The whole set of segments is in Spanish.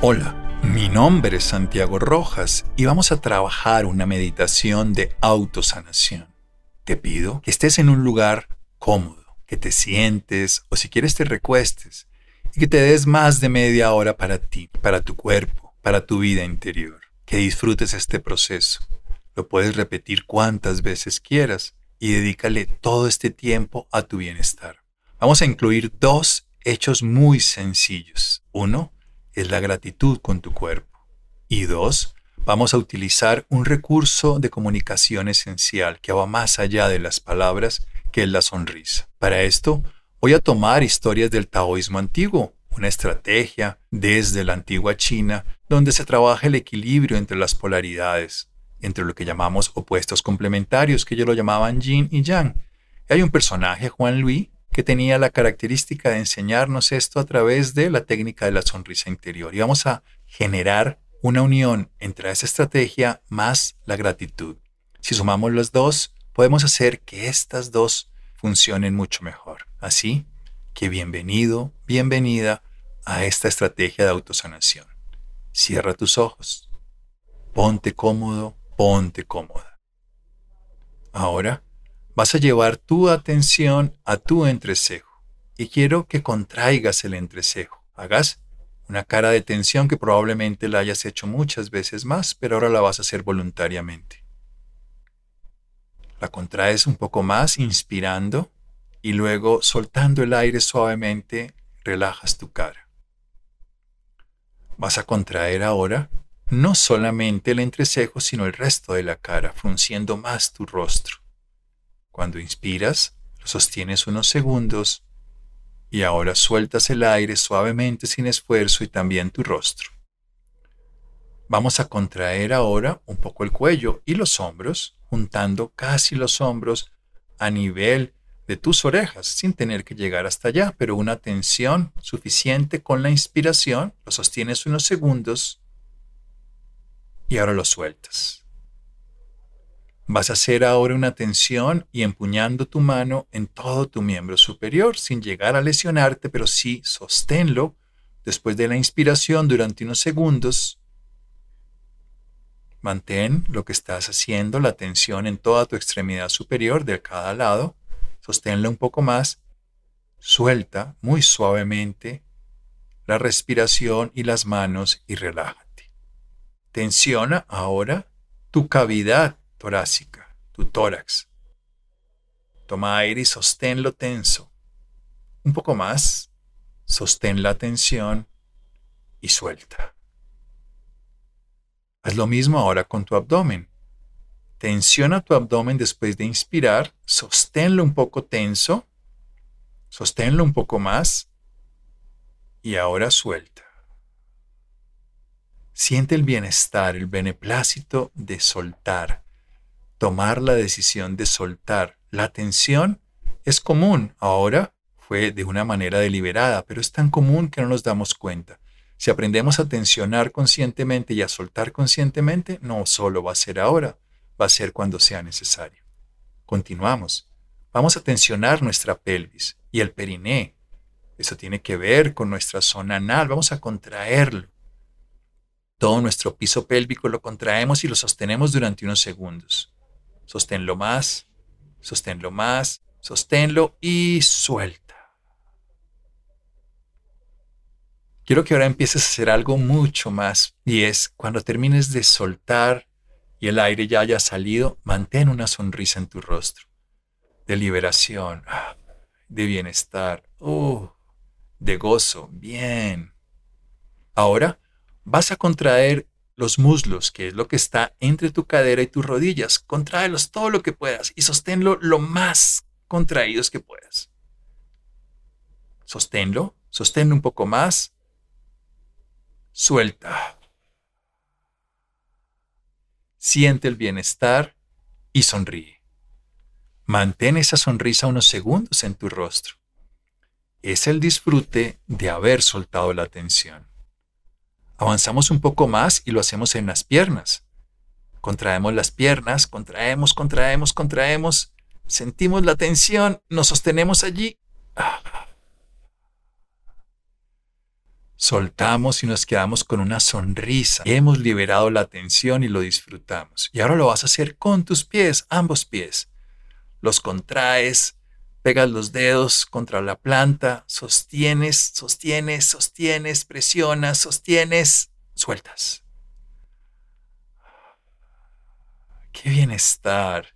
Hola, mi nombre es Santiago Rojas y vamos a trabajar una meditación de autosanación. Te pido que estés en un lugar cómodo, que te sientes o si quieres te recuestes y que te des más de media hora para ti, para tu cuerpo, para tu vida interior. Que disfrutes este proceso. Lo puedes repetir cuantas veces quieras y dedícale todo este tiempo a tu bienestar. Vamos a incluir dos hechos muy sencillos. Uno es la gratitud con tu cuerpo. Y dos, vamos a utilizar un recurso de comunicación esencial que va más allá de las palabras, que es la sonrisa. Para esto, voy a tomar historias del taoísmo antiguo, una estrategia desde la antigua China donde se trabaja el equilibrio entre las polaridades, entre lo que llamamos opuestos complementarios, que ellos lo llamaban yin y yang. Hay un personaje, Juan Luis, que tenía la característica de enseñarnos esto a través de la técnica de la sonrisa interior. Y vamos a generar una unión entre esa estrategia más la gratitud. Si sumamos las dos, podemos hacer que estas dos funcionen mucho mejor. Así que bienvenido, bienvenida a esta estrategia de autosanación. Cierra tus ojos. Ponte cómodo, ponte cómoda. Ahora vas a llevar tu atención a tu entrecejo y quiero que contraigas el entrecejo. Hagas una cara de tensión que probablemente la hayas hecho muchas veces más, pero ahora la vas a hacer voluntariamente. La contraes un poco más, inspirando y luego soltando el aire suavemente, relajas tu cara. Vas a contraer ahora no solamente el entrecejo, sino el resto de la cara, frunciendo más tu rostro. Cuando inspiras, lo sostienes unos segundos y ahora sueltas el aire suavemente sin esfuerzo y también tu rostro. Vamos a contraer ahora un poco el cuello y los hombros, juntando casi los hombros a nivel de tus orejas, sin tener que llegar hasta allá, pero una tensión suficiente con la inspiración, lo sostienes unos segundos y ahora lo sueltas. Vas a hacer ahora una tensión y empuñando tu mano en todo tu miembro superior sin llegar a lesionarte, pero sí sosténlo después de la inspiración durante unos segundos. Mantén lo que estás haciendo, la tensión en toda tu extremidad superior de cada lado. Sosténlo un poco más. Suelta muy suavemente la respiración y las manos y relaja. Tensiona ahora tu cavidad torácica, tu tórax. Toma aire y sosténlo tenso. Un poco más. Sostén la tensión y suelta. Haz lo mismo ahora con tu abdomen. Tensiona tu abdomen después de inspirar, sosténlo un poco tenso, sosténlo un poco más y ahora suelta. Siente el bienestar, el beneplácito de soltar, tomar la decisión de soltar. La tensión es común, ahora fue de una manera deliberada, pero es tan común que no nos damos cuenta. Si aprendemos a tensionar conscientemente y a soltar conscientemente, no solo va a ser ahora, va a ser cuando sea necesario. Continuamos. Vamos a tensionar nuestra pelvis y el periné. Eso tiene que ver con nuestra zona anal. Vamos a contraerlo. Todo nuestro piso pélvico lo contraemos y lo sostenemos durante unos segundos. Sosténlo más, sosténlo más, sosténlo y suelta. Quiero que ahora empieces a hacer algo mucho más y es cuando termines de soltar y el aire ya haya salido, mantén una sonrisa en tu rostro de liberación, de bienestar, oh, de gozo, bien. Ahora vas a contraer los muslos, que es lo que está entre tu cadera y tus rodillas. Contráelos todo lo que puedas y sosténlo lo más contraídos que puedas. Sosténlo, sosténlo un poco más. Suelta. Siente el bienestar y sonríe. Mantén esa sonrisa unos segundos en tu rostro. Es el disfrute de haber soltado la tensión. Avanzamos un poco más y lo hacemos en las piernas. Contraemos las piernas, contraemos, contraemos, contraemos. Sentimos la tensión, nos sostenemos allí. Soltamos y nos quedamos con una sonrisa. Hemos liberado la tensión y lo disfrutamos. Y ahora lo vas a hacer con tus pies, ambos pies. Los contraes, pegas los dedos contra la planta, sostienes, sostienes, sostienes, presionas, sostienes, sueltas. ¡Qué bienestar!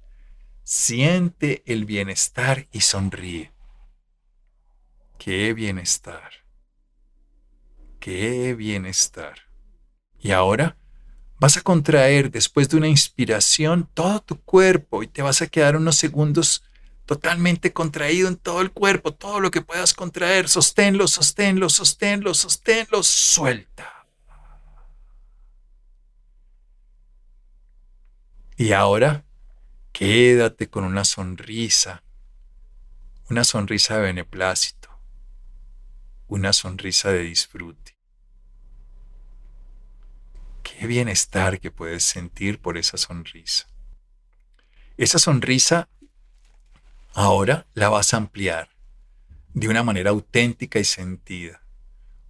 Siente el bienestar y sonríe. ¡Qué bienestar! ¡Qué bienestar! Y ahora vas a contraer después de una inspiración todo tu cuerpo y te vas a quedar unos segundos totalmente contraído en todo el cuerpo, todo lo que puedas contraer, sosténlo, sosténlo, sosténlo, sosténlo, suelta. Y ahora quédate con una sonrisa, una sonrisa de beneplácito, una sonrisa de disfrute. Qué bienestar que puedes sentir por esa sonrisa. Esa sonrisa ahora la vas a ampliar de una manera auténtica y sentida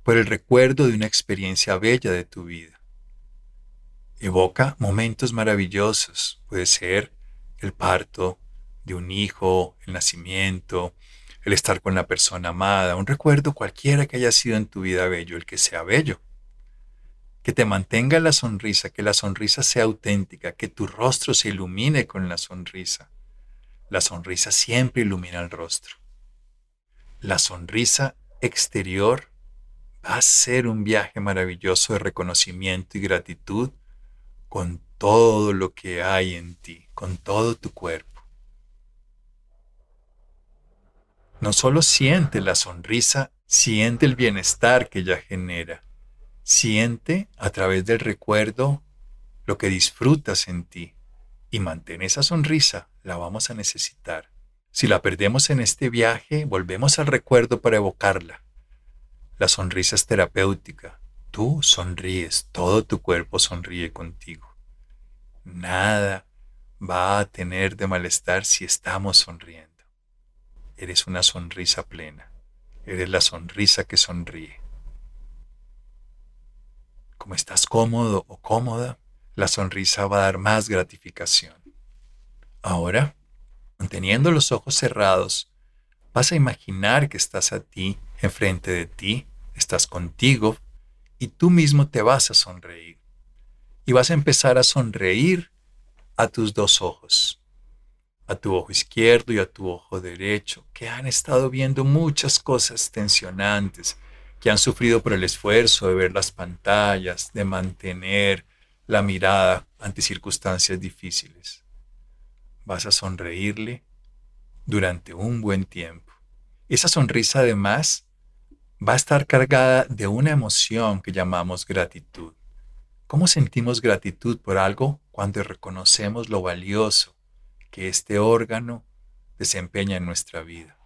por el recuerdo de una experiencia bella de tu vida. Evoca momentos maravillosos, puede ser el parto de un hijo, el nacimiento, el estar con la persona amada, un recuerdo cualquiera que haya sido en tu vida bello, el que sea bello. Que te mantenga la sonrisa, que la sonrisa sea auténtica, que tu rostro se ilumine con la sonrisa. La sonrisa siempre ilumina el rostro. La sonrisa exterior va a ser un viaje maravilloso de reconocimiento y gratitud con todo lo que hay en ti, con todo tu cuerpo. No solo siente la sonrisa, siente el bienestar que ella genera. Siente a través del recuerdo lo que disfrutas en ti y mantén esa sonrisa, la vamos a necesitar. Si la perdemos en este viaje, volvemos al recuerdo para evocarla. La sonrisa es terapéutica, Tú sonríes, todo tu cuerpo sonríe contigo. Nada va a tener de malestar si estamos sonriendo. Eres una sonrisa plena. Eres la sonrisa que sonríe. Como estás cómodo o cómoda, la sonrisa va a dar más gratificación. Ahora, manteniendo los ojos cerrados, vas a imaginar que estás a ti, enfrente de ti, estás contigo, y tú mismo te vas a sonreír. Y vas a empezar a sonreír a tus dos ojos, a tu ojo izquierdo y a tu ojo derecho, que han estado viendo muchas cosas tensionantes, que han sufrido por el esfuerzo de ver las pantallas, de mantener la mirada ante circunstancias difíciles. Vas a sonreírle durante un buen tiempo. Esa sonrisa además va a estar cargada de una emoción que llamamos gratitud. ¿Cómo sentimos gratitud por algo cuando reconocemos lo valioso que este órgano desempeña en nuestra vida?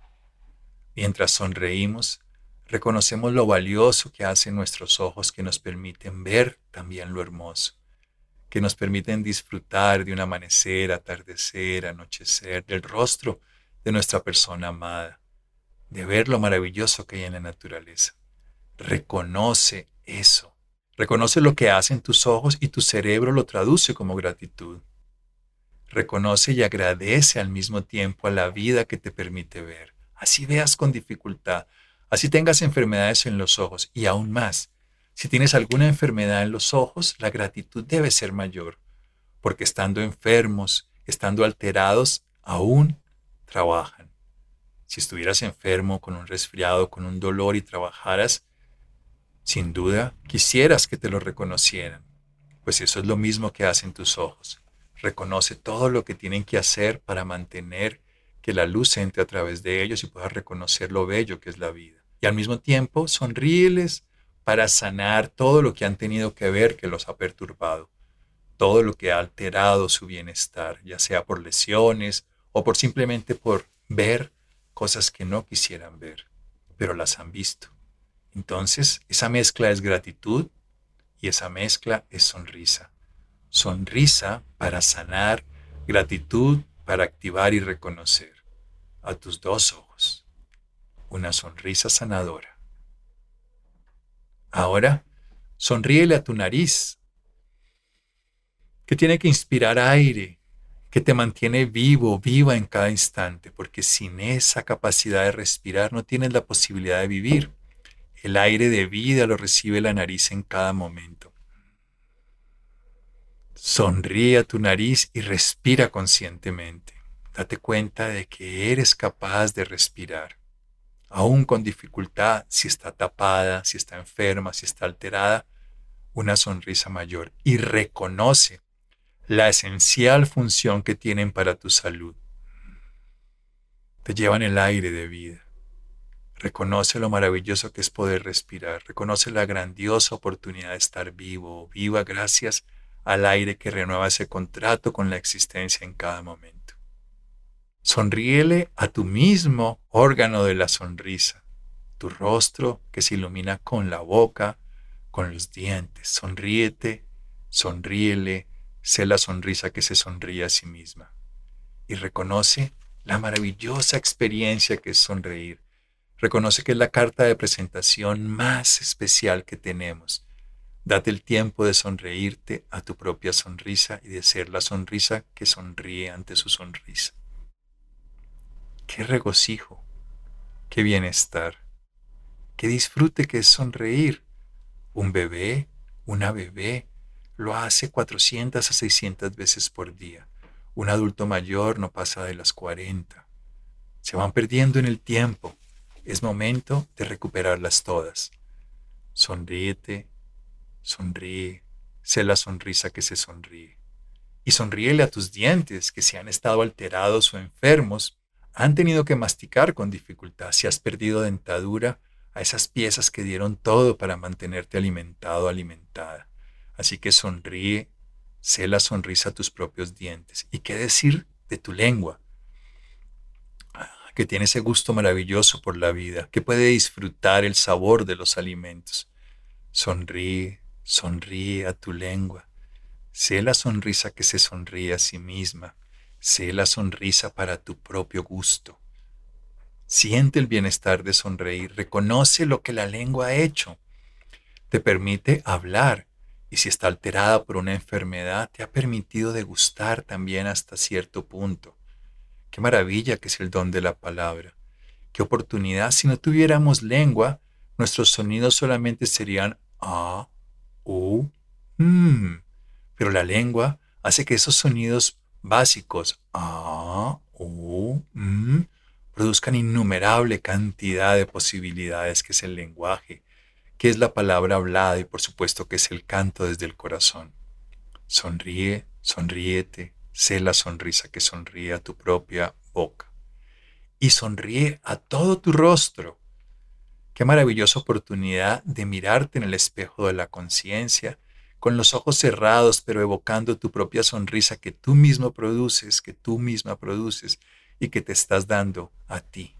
Mientras sonreímos, reconocemos lo valioso que hacen nuestros ojos que nos permiten ver también lo hermoso, que nos permiten disfrutar de un amanecer, atardecer, anochecer, del rostro de nuestra persona amada de ver lo maravilloso que hay en la naturaleza. Reconoce eso. Reconoce lo que hacen tus ojos y tu cerebro lo traduce como gratitud. Reconoce y agradece al mismo tiempo a la vida que te permite ver. Así veas con dificultad, así tengas enfermedades en los ojos y aún más. Si tienes alguna enfermedad en los ojos, la gratitud debe ser mayor, porque estando enfermos, estando alterados, aún trabajan. Si estuvieras enfermo, con un resfriado, con un dolor y trabajaras, sin duda quisieras que te lo reconocieran, pues eso es lo mismo que hacen tus ojos. Reconoce todo lo que tienen que hacer para mantener que la luz entre a través de ellos y puedas reconocer lo bello que es la vida. Y al mismo tiempo, sonríeles para sanar todo lo que han tenido que ver que los ha perturbado, todo lo que ha alterado su bienestar, ya sea por lesiones o por simplemente por ver cosas que no quisieran ver, pero las han visto. Entonces, esa mezcla es gratitud y esa mezcla es sonrisa. Sonrisa para sanar, gratitud para activar y reconocer. A tus dos ojos. Una sonrisa sanadora. Ahora, sonríele a tu nariz, que tiene que inspirar aire, que te mantiene vivo, viva en cada instante, porque sin esa capacidad de respirar no tienes la posibilidad de vivir. El aire de vida lo recibe la nariz en cada momento. Sonríe a tu nariz y respira conscientemente. Date cuenta de que eres capaz de respirar. Aún con dificultad, si está tapada, si está enferma, si está alterada, una sonrisa mayor. Y reconoce la esencial función que tienen para tu salud. Te llevan el aire de vida. Reconoce lo maravilloso que es poder respirar. Reconoce la grandiosa oportunidad de estar vivo viva gracias al aire que renueva ese contrato con la existencia en cada momento. Sonríele a tu mismo órgano de la sonrisa, tu rostro que se ilumina con la boca, con los dientes. Sonríete, sonríele, Sé la sonrisa que se sonríe a sí misma y reconoce la maravillosa experiencia que es sonreír. Reconoce que es la carta de presentación más especial que tenemos. Date el tiempo de sonreírte a tu propia sonrisa y de ser la sonrisa que sonríe ante su sonrisa. Qué regocijo, qué bienestar, qué disfrute que es sonreír. Un bebé, una bebé, lo hace 400 a 600 veces por día. Un adulto mayor no pasa de las 40. Se van perdiendo en el tiempo. Es momento de recuperarlas todas. Sonríete, sonríe, sé la sonrisa que se sonríe. Y sonríele a tus dientes que si han estado alterados o enfermos, han tenido que masticar con dificultad. Si has perdido dentadura, a esas piezas que dieron todo para mantenerte alimentado, alimentada. Así que sonríe, sé la sonrisa a tus propios dientes. ¿Y qué decir de tu lengua? Que tiene ese gusto maravilloso por la vida, que puede disfrutar el sabor de los alimentos. Sonríe, sonríe a tu lengua. Sé la sonrisa que se sonríe a sí misma. Sé la sonrisa para tu propio gusto. Siente el bienestar de sonreír. Reconoce lo que la lengua ha hecho. Te permite hablar y si está alterada por una enfermedad, te ha permitido degustar también hasta cierto punto. Qué maravilla que es el don de la palabra. Qué oportunidad. Si no tuviéramos lengua, nuestros sonidos solamente serían a, u, m. Pero la lengua hace que esos sonidos básicos, a, u, m, produzcan innumerable cantidad de posibilidades que es el lenguaje que es la palabra hablada y por supuesto que es el canto desde el corazón. Sonríe, sonríete, sé la sonrisa que sonríe a tu propia boca. Y sonríe a todo tu rostro. Qué maravillosa oportunidad de mirarte en el espejo de la conciencia, con los ojos cerrados, pero evocando tu propia sonrisa que tú mismo produces, que tú misma produces y que te estás dando a ti.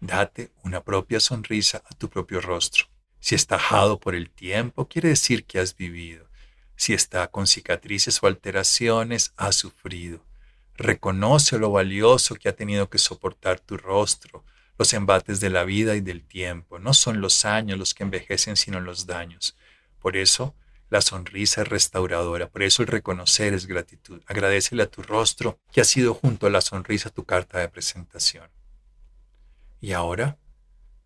Date una propia sonrisa a tu propio rostro. Si está ajado por el tiempo, quiere decir que has vivido. Si está con cicatrices o alteraciones, has sufrido. Reconoce lo valioso que ha tenido que soportar tu rostro, los embates de la vida y del tiempo. No son los años los que envejecen, sino los daños. Por eso, la sonrisa es restauradora, por eso el reconocer es gratitud. Agradecele a tu rostro que ha sido junto a la sonrisa tu carta de presentación. Y ahora,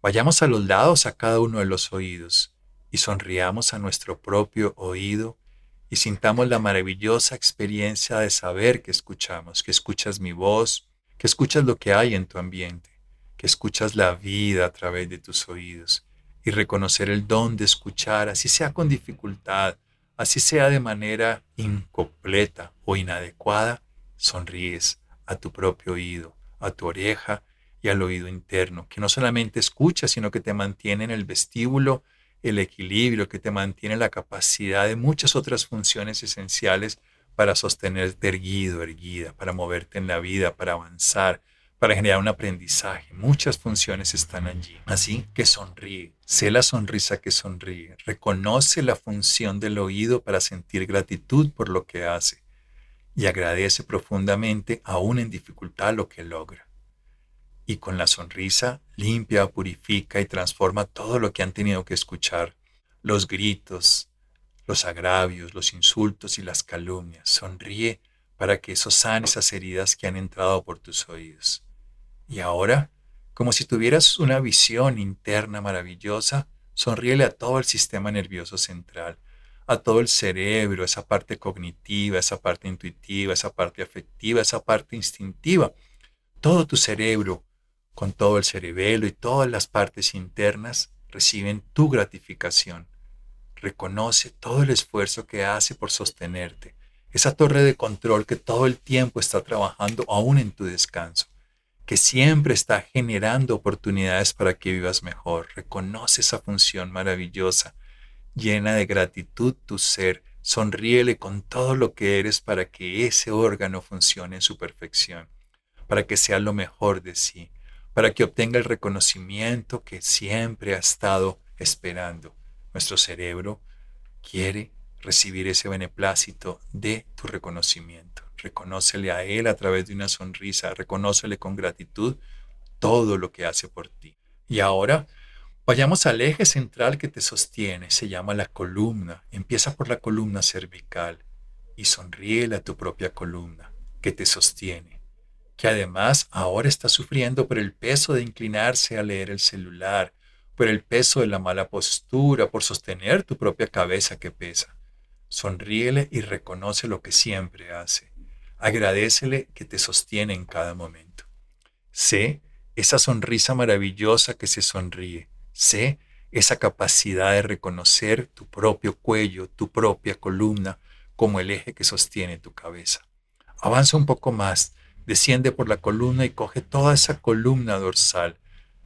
Vayamos a los lados a cada uno de los oídos y sonriamos a nuestro propio oído y sintamos la maravillosa experiencia de saber que escuchamos, que escuchas mi voz, que escuchas lo que hay en tu ambiente, que escuchas la vida a través de tus oídos y reconocer el don de escuchar, así sea con dificultad, así sea de manera incompleta o inadecuada, sonríes a tu propio oído, a tu oreja y al oído interno, que no solamente escucha, sino que te mantiene en el vestíbulo el equilibrio, que te mantiene la capacidad de muchas otras funciones esenciales para sostenerte erguido, erguida, para moverte en la vida, para avanzar, para generar un aprendizaje. Muchas funciones están allí. Así que sonríe, sé la sonrisa que sonríe, reconoce la función del oído para sentir gratitud por lo que hace y agradece profundamente, aún en dificultad, lo que logra y con la sonrisa limpia, purifica y transforma todo lo que han tenido que escuchar. los gritos, los agravios, los insultos y las calumnias. Sonríe para que eso sane esas heridas que han entrado por tus oídos. Y ahora, como si tuvieras una visión interna maravillosa, sonríele a todo el sistema nervioso central, a todo el cerebro, esa parte cognitiva, esa parte intuitiva, esa parte afectiva, esa parte instintiva. Todo tu cerebro, con todo el cerebelo y todas las partes internas, reciben tu gratificación. Reconoce todo el esfuerzo que hace por sostenerte, esa torre de control que todo el tiempo está trabajando aún en tu descanso, que siempre está generando oportunidades para que vivas mejor. Reconoce esa función maravillosa, llena de gratitud tu ser. Sonríele con todo lo que eres para que ese órgano funcione en su perfección, para que sea lo mejor de sí, para que obtenga el reconocimiento que siempre ha estado esperando. Nuestro cerebro quiere recibir ese beneplácito de tu reconocimiento. Reconócele a Él a través de una sonrisa, reconócele con gratitud todo lo que hace por ti. Y ahora vayamos al eje central que te sostiene, se llama la columna. Empieza por la columna cervical y sonríele a tu propia columna que te sostiene, que además ahora está sufriendo por el peso de inclinarse a leer el celular, por el peso de la mala postura, por sostener tu propia cabeza que pesa. Sonríele y reconoce lo que siempre hace. Agradecele que te sostiene en cada momento. Sé esa sonrisa maravillosa que se sonríe. Sé esa capacidad de reconocer tu propio cuello, tu propia columna, como el eje que sostiene tu cabeza. Avanza un poco más, desciende por la columna y coge toda esa columna dorsal.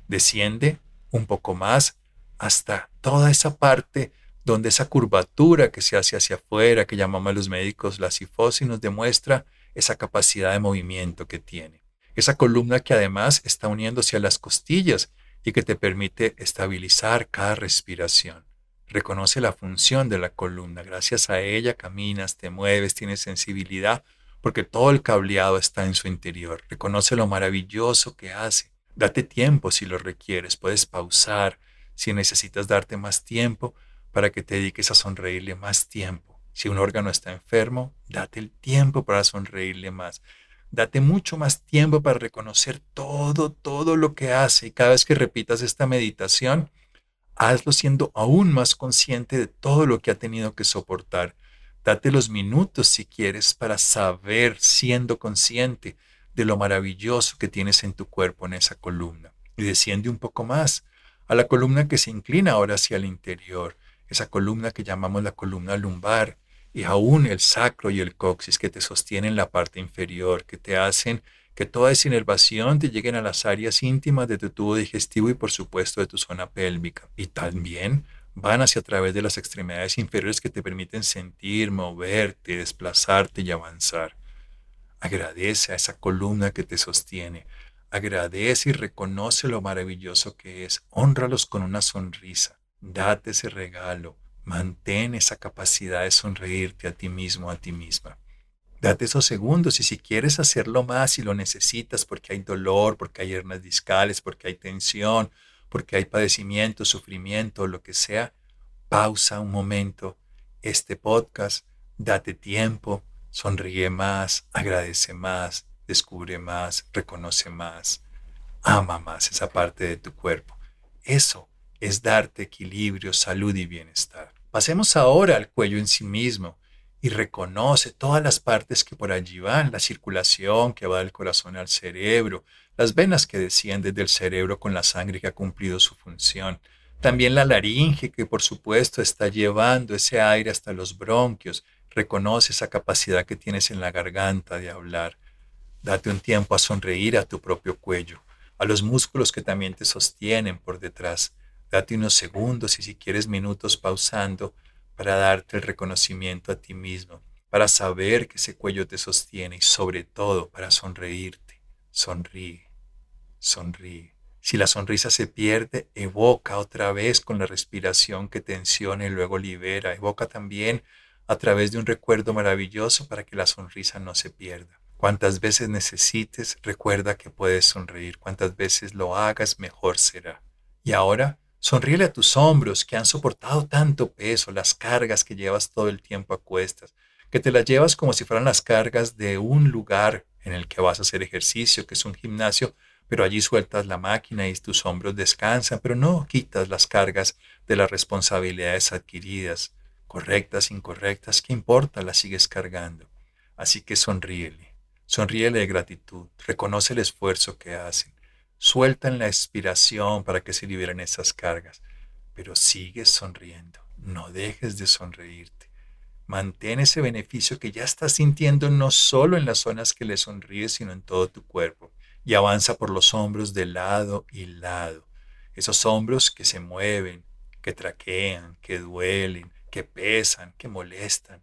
Desciende un poco más hasta toda esa parte donde esa curvatura que se hace hacia afuera, que llamamos los médicos la sifosis, nos demuestra esa capacidad de movimiento que tiene. Esa columna que además está uniéndose a las costillas y que te permite estabilizar cada respiración. Reconoce la función de la columna. Gracias a ella caminas, te mueves, tienes sensibilidad, porque todo el cableado está en su interior. Reconoce lo maravilloso que hace. Date tiempo si lo requieres. Puedes pausar si necesitas darte más tiempo para que te dediques a sonreírle más tiempo. Si un órgano está enfermo, date el tiempo para sonreírle más. Date mucho más tiempo para reconocer todo, todo lo que hace. Y cada vez que repitas esta meditación, hazlo siendo aún más consciente de todo lo que ha tenido que soportar. Date los minutos si quieres para saber, siendo consciente de lo maravilloso que tienes en tu cuerpo en esa columna. Y desciende un poco más a la columna que se inclina ahora hacia el interior esa columna que llamamos la columna lumbar, y aún el sacro y el coxis que te sostienen la parte inferior, que te hacen que toda esa inervación te lleguen a las áreas íntimas de tu tubo digestivo y por supuesto de tu zona pélvica. Y también van hacia a través de las extremidades inferiores que te permiten sentir, moverte, desplazarte y avanzar. Agradece a esa columna que te sostiene. Agradece y reconoce lo maravilloso que es. Honralos con una sonrisa. Date ese regalo. Mantén esa capacidad de sonreírte a ti mismo, a ti misma. Date esos segundos y si quieres hacerlo más y lo necesitas porque hay dolor, porque hay hernias discales, porque hay tensión, porque hay padecimiento, sufrimiento, lo que sea, pausa un momento este podcast, date tiempo, sonríe más, agradece más, descubre más, reconoce más, ama más esa parte de tu cuerpo. Eso es darte equilibrio, salud y bienestar. Pasemos ahora al cuello en sí mismo y reconoce todas las partes que por allí van, la circulación que va del corazón al cerebro, las venas que descienden del cerebro con la sangre que ha cumplido su función, también la laringe que por supuesto está llevando ese aire hasta los bronquios, reconoce esa capacidad que tienes en la garganta de hablar. Date un tiempo a sonreír a tu propio cuello, a los músculos que también te sostienen por detrás Date unos segundos y si quieres minutos pausando para darte el reconocimiento a ti mismo, para saber que ese cuello te sostiene y sobre todo para sonreírte. Sonríe, sonríe. Si la sonrisa se pierde, evoca otra vez con la respiración que tensiona y luego libera. Evoca también a través de un recuerdo maravilloso para que la sonrisa no se pierda. Cuantas veces necesites, recuerda que puedes sonreír. Cuantas veces lo hagas, mejor será. Y ahora Sonríele a tus hombros que han soportado tanto peso, las cargas que llevas todo el tiempo a cuestas, que te las llevas como si fueran las cargas de un lugar en el que vas a hacer ejercicio, que es un gimnasio, pero allí sueltas la máquina y tus hombros descansan, pero no quitas las cargas de las responsabilidades adquiridas, correctas, incorrectas, ¿qué importa? Las sigues cargando. Así que sonríele, sonríele de gratitud, reconoce el esfuerzo que hacen, Sueltan la expiración para que se liberen esas cargas, pero sigues sonriendo. No dejes de sonreírte. Mantén ese beneficio que ya estás sintiendo no solo en las zonas que le sonríes, sino en todo tu cuerpo. Y avanza por los hombros de lado y lado. Esos hombros que se mueven, que traquean, que duelen, que pesan, que molestan.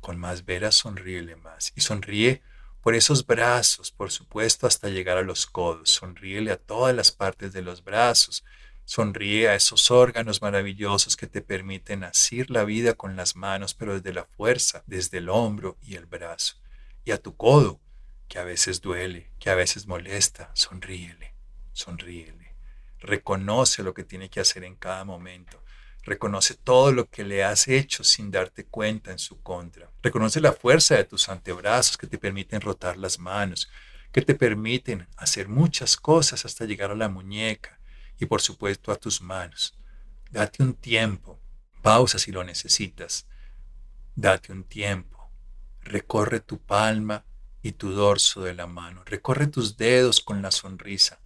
Con más veras sonríele más. Y sonríe por esos brazos, por supuesto, hasta llegar a los codos. Sonríele a todas las partes de los brazos. Sonríe a esos órganos maravillosos que te permiten asir la vida con las manos, pero desde la fuerza, desde el hombro y el brazo. Y a tu codo, que a veces duele, que a veces molesta, sonríele, sonríele. Reconoce lo que tiene que hacer en cada momento. Reconoce todo lo que le has hecho sin darte cuenta en su contra. Reconoce la fuerza de tus antebrazos que te permiten rotar las manos, que te permiten hacer muchas cosas hasta llegar a la muñeca y por supuesto a tus manos. Date un tiempo, pausa si lo necesitas. Date un tiempo. Recorre tu palma y tu dorso de la mano. Recorre tus dedos con la sonrisa.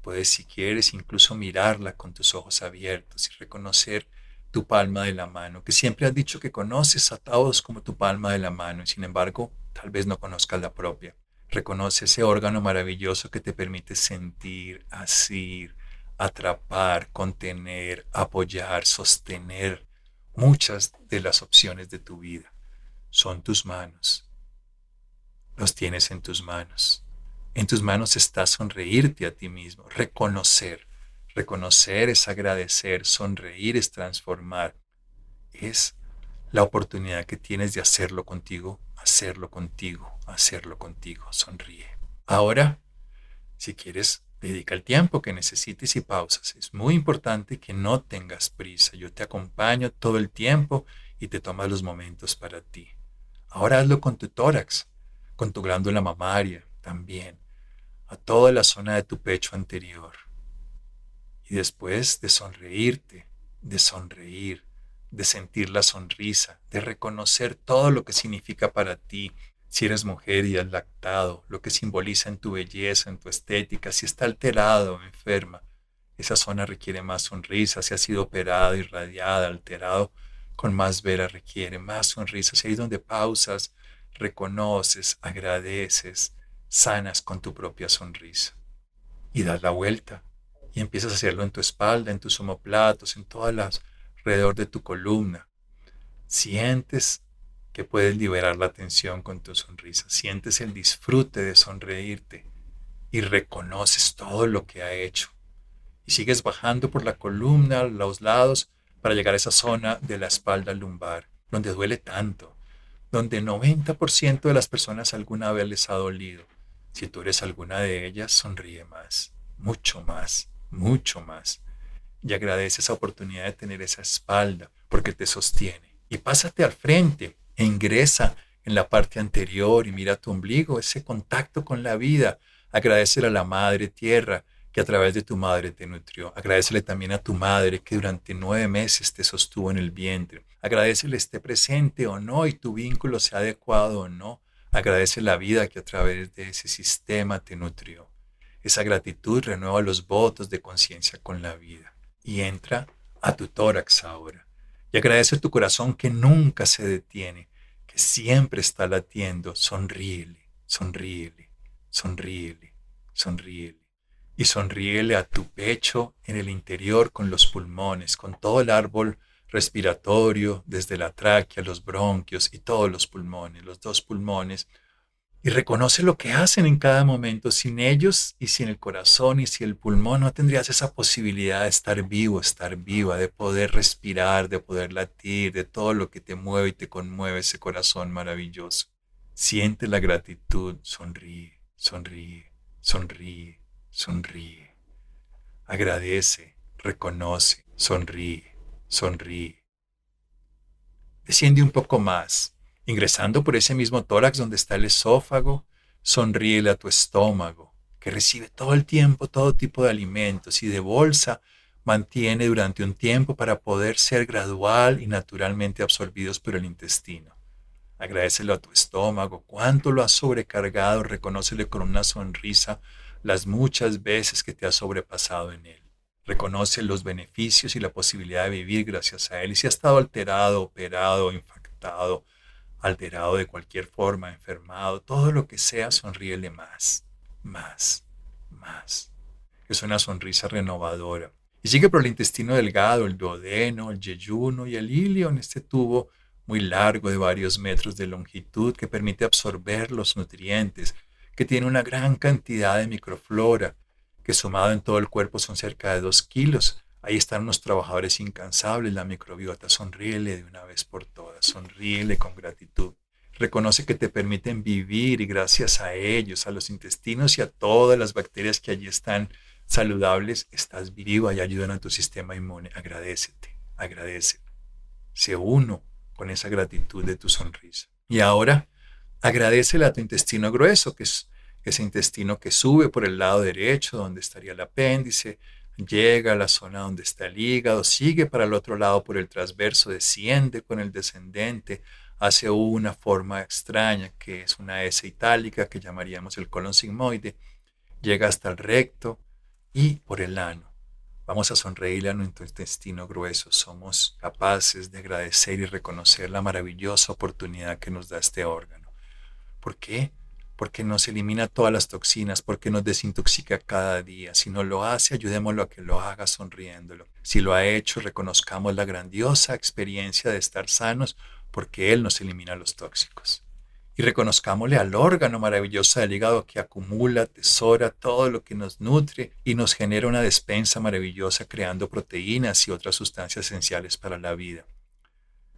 Puedes, si quieres, incluso mirarla con tus ojos abiertos y reconocer tu palma de la mano, que siempre has dicho que conoces a todos como tu palma de la mano y sin embargo tal vez no conozcas la propia. Reconoce ese órgano maravilloso que te permite sentir, asir, atrapar, contener, apoyar, sostener muchas de las opciones de tu vida. Son tus manos. Los tienes en tus manos. En tus manos está sonreírte a ti mismo, reconocer Reconocer es agradecer, sonreír es transformar. Es la oportunidad que tienes de hacerlo contigo, hacerlo contigo, hacerlo contigo. Sonríe. Ahora, si quieres, dedica el tiempo que necesites y pausas. Es muy importante que no tengas prisa. Yo te acompaño todo el tiempo y te tomas los momentos para ti. Ahora hazlo con tu tórax, con tu glándula mamaria también, a toda la zona de tu pecho anterior. Y después de sonreírte, de sonreír, de sentir la sonrisa, de reconocer todo lo que significa para ti, si eres mujer y has lactado, lo que simboliza en tu belleza, en tu estética, si está alterado o enferma. Esa zona requiere más sonrisa, si ha sido operada, irradiada, alterado, con más vera requiere más sonrisas. Y ahí donde pausas, reconoces, agradeces, sanas con tu propia sonrisa. Y das la vuelta y empiezas a hacerlo en tu espalda, en tus omoplatos, en todas las alrededor de tu columna. Sientes que puedes liberar la tensión con tu sonrisa. Sientes el disfrute de sonreírte y reconoces todo lo que ha hecho. Y sigues bajando por la columna, los lados, para llegar a esa zona de la espalda lumbar, donde duele tanto, donde 90% de las personas alguna vez les ha dolido. Si tú eres alguna de ellas, sonríe más, mucho más mucho más. Y agradece esa oportunidad de tener esa espalda porque te sostiene. Y pásate al frente e ingresa en la parte anterior y mira tu ombligo, ese contacto con la vida. Agradecele a la madre tierra que a través de tu madre te nutrió. Agradecele también a tu madre que durante nueve meses te sostuvo en el vientre. Agradecele esté presente o no y tu vínculo sea adecuado o no. Agradece la vida que a través de ese sistema te nutrió. Esa gratitud renueva los votos de conciencia con la vida y entra a tu tórax ahora. Y agradece tu corazón que nunca se detiene, que siempre está latiendo. Sonríele, sonríele, sonríele, sonríele. Y sonríele a tu pecho en el interior con los pulmones, con todo el árbol respiratorio, desde la tráquea, los bronquios y todos los pulmones, los dos pulmones y reconoce lo que hacen en cada momento. Sin ellos y sin el corazón y sin el pulmón no tendrías esa posibilidad de estar vivo, estar viva, de poder respirar, de poder latir, de todo lo que te mueve y te conmueve ese corazón maravilloso. Siente la gratitud, sonríe, sonríe, sonríe, sonríe. Agradece, reconoce, sonríe, sonríe. Desciende un poco más, ingresando por ese mismo tórax donde está el esófago, sonríele a tu estómago, que recibe todo el tiempo todo tipo de alimentos y de bolsa mantiene durante un tiempo para poder ser gradual y naturalmente absorbidos por el intestino. Agradecelo a tu estómago, cuánto lo has sobrecargado, reconócele con una sonrisa las muchas veces que te has sobrepasado en él. Reconoce los beneficios y la posibilidad de vivir gracias a él. Y si ha estado alterado, operado, infectado, alterado de cualquier forma, enfermado, todo lo que sea, sonríele más, más, más. Es una sonrisa renovadora. Y sigue por el intestino delgado, el duodeno, el yeyuno y el ilio en este tubo muy largo de varios metros de longitud que permite absorber los nutrientes, que tiene una gran cantidad de microflora, que sumado en todo el cuerpo son cerca de dos kilos. Ahí están unos trabajadores incansables, la microbiota. Sonríele de una vez por todas, sonríele con gratitud. Reconoce que te permiten vivir y gracias a ellos, a los intestinos y a todas las bacterias que allí están saludables, estás vivo y ayudan a tu sistema inmune. Agradecete, agradece. Se uno con esa gratitud de tu sonrisa. Y ahora, agradecele a tu intestino grueso, que es ese intestino que sube por el lado derecho, donde estaría el apéndice, llega a la zona donde está el hígado, sigue para el otro lado por el transverso, desciende con el descendente, hace una forma extraña que es una S itálica que llamaríamos el colon sigmoide, llega hasta el recto y por el ano. Vamos a sonreírle a nuestro intestino grueso. Somos capaces de agradecer y reconocer la maravillosa oportunidad que nos da este órgano. ¿Por qué? Porque nos elimina todas las toxinas, porque nos desintoxica cada día. Si no lo hace, ayudémoslo a que lo haga sonriéndolo. Si lo ha hecho, reconozcamos la grandiosa experiencia de estar sanos, porque Él nos elimina los tóxicos y reconozcámosle al órgano maravilloso del hígado que acumula, tesora todo lo que nos nutre y nos genera una despensa maravillosa creando proteínas y otras sustancias esenciales para la vida.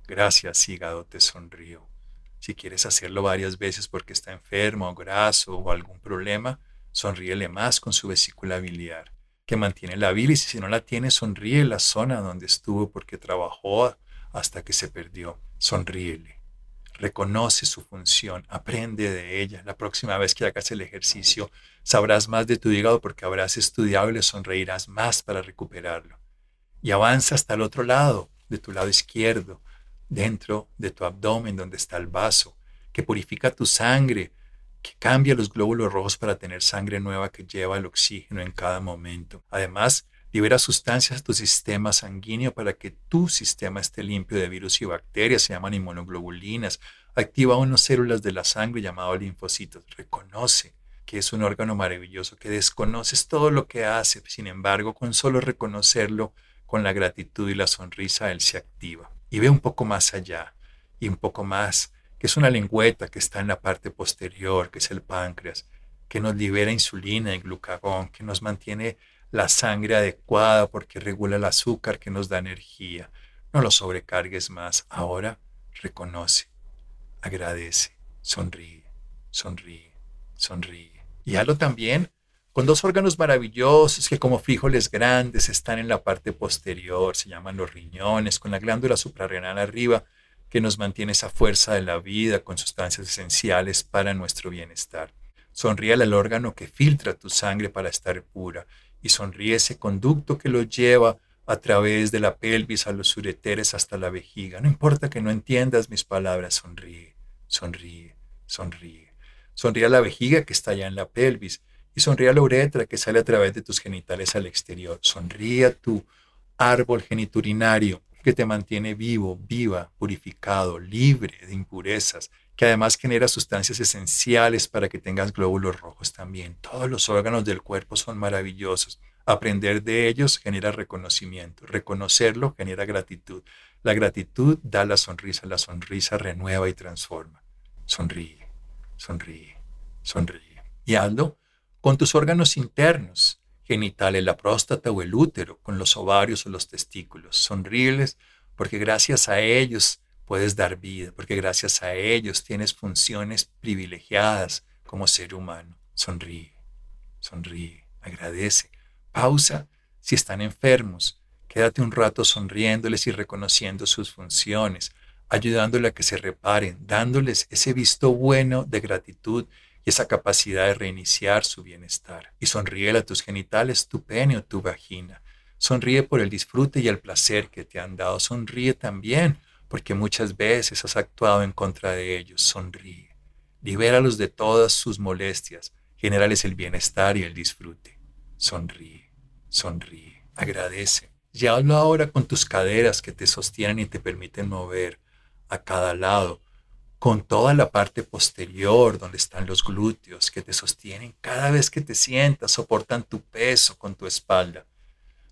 Gracias, hígado, te sonrío. Si quieres hacerlo varias veces porque está enfermo o graso o algún problema, sonríele más con su vesícula biliar, que mantiene la bilis si no la tiene, sonríe la zona donde estuvo porque trabajó hasta que se perdió. Sonríele reconoce su función, aprende de ella. La próxima vez que hagas el ejercicio, sabrás más de tu hígado porque habrás estudiado y le sonreirás más para recuperarlo. Y avanza hasta el otro lado, de tu lado izquierdo, dentro de tu abdomen donde está el vaso, que purifica tu sangre, que cambia los glóbulos rojos para tener sangre nueva que lleva el oxígeno en cada momento. Además, libera sustancias a tu sistema sanguíneo para que tu sistema esté limpio de virus y bacterias, se llaman inmunoglobulinas, activa unas células de la sangre llamadas linfocitos. Reconoce que es un órgano maravilloso, que desconoces todo lo que hace, sin embargo, con solo reconocerlo, con la gratitud y la sonrisa, él se activa. Y ve un poco más allá y un poco más, que es una lengüeta que está en la parte posterior, que es el páncreas, que nos libera insulina y glucagón, que nos mantiene la sangre adecuada porque regula el azúcar que nos da energía. No lo sobrecargues más. Ahora reconoce, agradece, sonríe, sonríe, sonríe. Y hazlo también con dos órganos maravillosos que como frijoles grandes están en la parte posterior, se llaman los riñones, con la glándula suprarrenal arriba que nos mantiene esa fuerza de la vida con sustancias esenciales para nuestro bienestar. Sonríe al órgano que filtra tu sangre para estar pura y sonríe ese conducto que lo lleva a través de la pelvis a los ureteres hasta la vejiga. No importa que no entiendas mis palabras, sonríe, sonríe, sonríe. Sonríe a la vejiga que está allá en la pelvis y sonríe a la uretra que sale a través de tus genitales al exterior. Sonríe a tu árbol geniturinario que te mantiene vivo, viva, purificado, libre de impurezas, que además genera sustancias esenciales para que tengas glóbulos rojos también. Todos los órganos del cuerpo son maravillosos. Aprender de ellos genera reconocimiento. Reconocerlo genera gratitud. La gratitud da la sonrisa. La sonrisa renueva y transforma. Sonríe, sonríe, sonríe. Y hazlo con tus órganos internos, genitales, la próstata o el útero, con los ovarios o los testículos. Sonríeles porque gracias a ellos puedes dar vida, porque gracias a ellos tienes funciones privilegiadas como ser humano. Sonríe, sonríe, agradece. Pausa Si están enfermos, quédate un rato sonriéndoles y reconociendo sus funciones, ayudándoles a que se reparen, dándoles ese visto bueno de gratitud y esa capacidad de reiniciar su bienestar. Y sonríe a tus genitales, tu pene o tu vagina. Sonríe por el disfrute y el placer que te han dado. Sonríe también porque muchas veces has actuado en contra de ellos. Sonríe. Libéralos de todas sus molestias. Generales el bienestar y el disfrute. Sonríe, sonríe, agradece. Y hablo ahora con tus caderas que te sostienen y te permiten mover a cada lado, con toda la parte posterior donde están los glúteos que te sostienen cada vez que te sientas, soportan tu peso con tu espalda.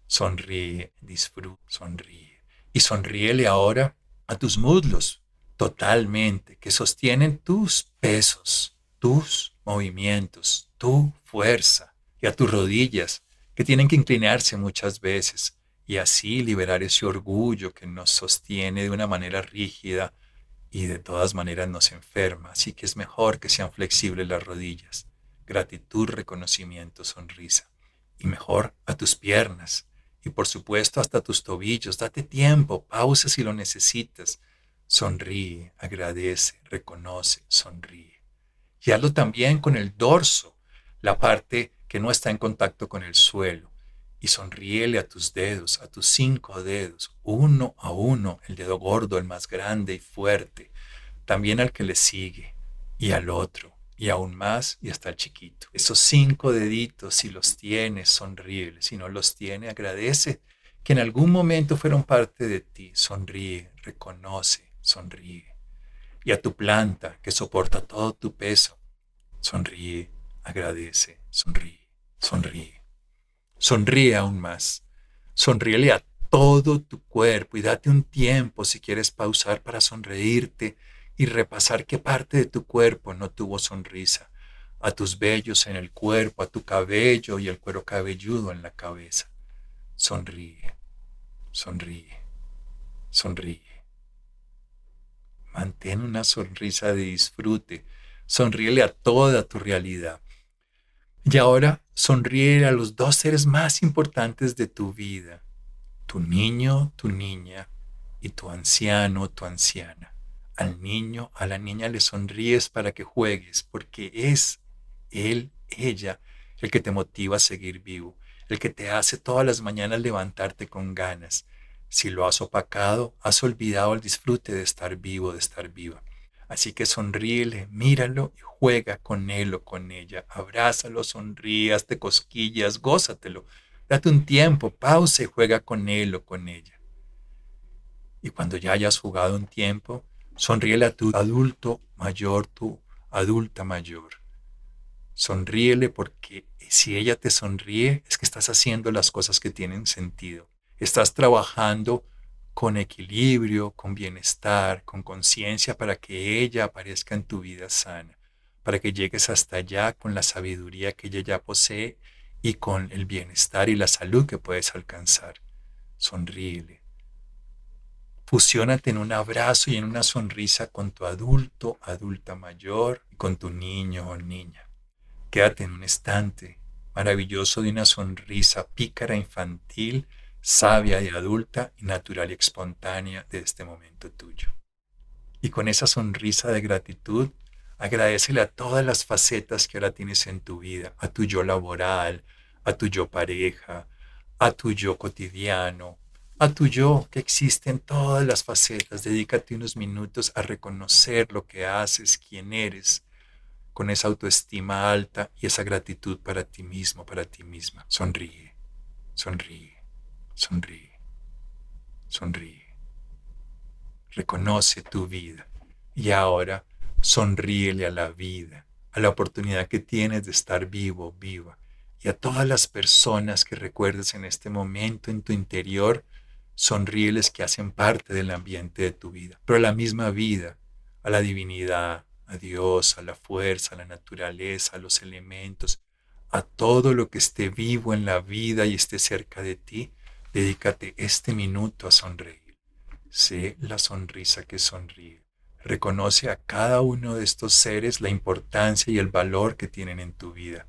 Sonríe, disfruta, sonríe. Y sonríele ahora a tus muslos totalmente, que sostienen tus pesos, tus movimientos, tu fuerza, y a tus rodillas, que tienen que inclinarse muchas veces, y así liberar ese orgullo que nos sostiene de una manera rígida y de todas maneras nos enferma. Así que es mejor que sean flexibles las rodillas. Gratitud, reconocimiento, sonrisa. Y mejor a tus piernas. Y por supuesto hasta tus tobillos. Date tiempo, pausa si lo necesitas. Sonríe, agradece, reconoce, sonríe. Y hazlo también con el dorso, la parte que no está en contacto con el suelo y sonríele a tus dedos, a tus cinco dedos, uno a uno, el dedo gordo, el más grande y fuerte, también al que le sigue, y al otro, y aún más, y hasta el chiquito. Esos cinco deditos, si los tienes, sonríele, si no los tiene, agradece que en algún momento fueron parte de ti, sonríe, reconoce, sonríe. Y a tu planta, que soporta todo tu peso, sonríe, agradece, sonríe, sonríe. Sonríe aún más. Sonríele a todo tu cuerpo y date un tiempo si quieres pausar para sonreírte y repasar qué parte de tu cuerpo no tuvo sonrisa. A tus vellos en el cuerpo, a tu cabello y el cuero cabelludo en la cabeza. Sonríe, sonríe, sonríe. Mantén una sonrisa de disfrute. Sonríele a toda tu realidad. Y ahora sonríe a los dos seres más importantes de tu vida, tu niño, tu niña y tu anciano, tu anciana. Al niño, a la niña le sonríes para que juegues, porque es él, ella, el que te motiva a seguir vivo, el que te hace todas las mañanas levantarte con ganas. Si lo has opacado, has olvidado el disfrute de estar vivo, de estar viva. Así que sonríele, míralo y juega con él o con ella. Abrázalo, sonrías, te cosquillas, gózatelo. Date un tiempo, pausa y juega con él o con ella. Y cuando ya hayas jugado un tiempo, sonríele a tu adulto mayor, tu adulta mayor. Sonríele porque si ella te sonríe es que estás haciendo las cosas que tienen sentido. Estás trabajando con equilibrio, con bienestar, con conciencia para que ella aparezca en tu vida sana, para que llegues hasta allá con la sabiduría que ella ya posee y con el bienestar y la salud que puedes alcanzar. Sonríele. Fusiónate en un abrazo y en una sonrisa con tu adulto, adulta mayor y con tu niño o niña. Quédate en un estante maravilloso de una sonrisa pícara infantil sabia y adulta y natural y espontánea de este momento tuyo. Y con esa sonrisa de gratitud, agradecele a todas las facetas que ahora tienes en tu vida, a tu yo laboral, a tu yo pareja, a tu yo cotidiano, a tu yo que existe en todas las facetas. Dedícate unos minutos a reconocer lo que haces, quién eres, con esa autoestima alta y esa gratitud para ti mismo, para ti misma. Sonríe, sonríe. Sonríe, sonríe. Reconoce tu vida y ahora sonríele a la vida, a la oportunidad que tienes de estar vivo, viva. Y a todas las personas que recuerdes en este momento en tu interior, sonríeles que hacen parte del ambiente de tu vida. Pero a la misma vida, a la divinidad, a Dios, a la fuerza, a la naturaleza, a los elementos, a todo lo que esté vivo en la vida y esté cerca de ti, Dedícate este minuto a sonreír. Sé la sonrisa que sonríe. Reconoce a cada uno de estos seres la importancia y el valor que tienen en tu vida.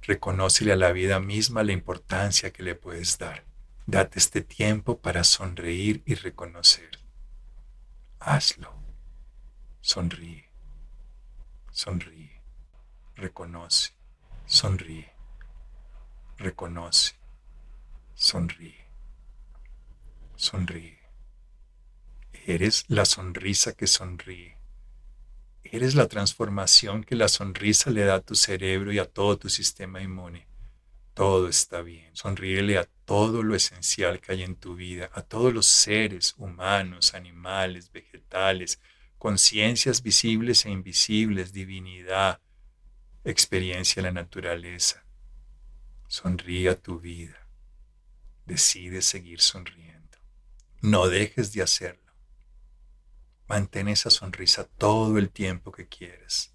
Reconócele a la vida misma la importancia que le puedes dar. Date este tiempo para sonreír y reconocer. Hazlo. Sonríe. Sonríe. Reconoce. Sonríe. Reconoce. Sonríe. Sonríe. Eres la sonrisa que sonríe. Eres la transformación que la sonrisa le da a tu cerebro y a todo tu sistema inmune. Todo está bien. Sonríele a todo lo esencial que hay en tu vida, a todos los seres humanos, animales, vegetales, conciencias visibles e invisibles, divinidad, experiencia de la naturaleza. Sonríe a tu vida. Decide seguir sonriendo. No dejes de hacerlo. Mantén esa sonrisa todo el tiempo que quieres.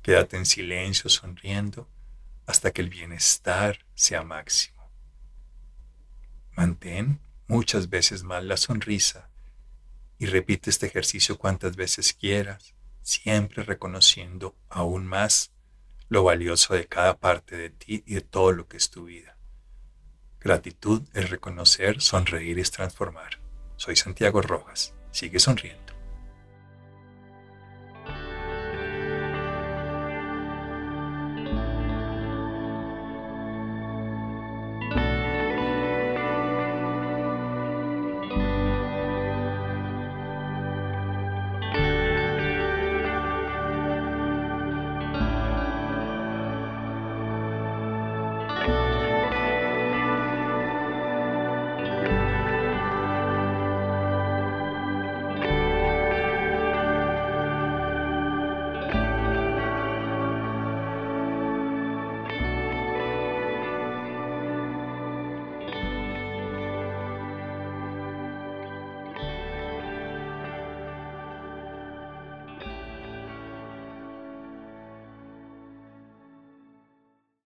Quédate en silencio sonriendo hasta que el bienestar sea máximo. Mantén muchas veces más la sonrisa y repite este ejercicio cuantas veces quieras, siempre reconociendo aún más lo valioso de cada parte de ti y de todo lo que es tu vida. Gratitud es reconocer, sonreír es transformar. Soy Santiago Rojas. Sigue sonriendo.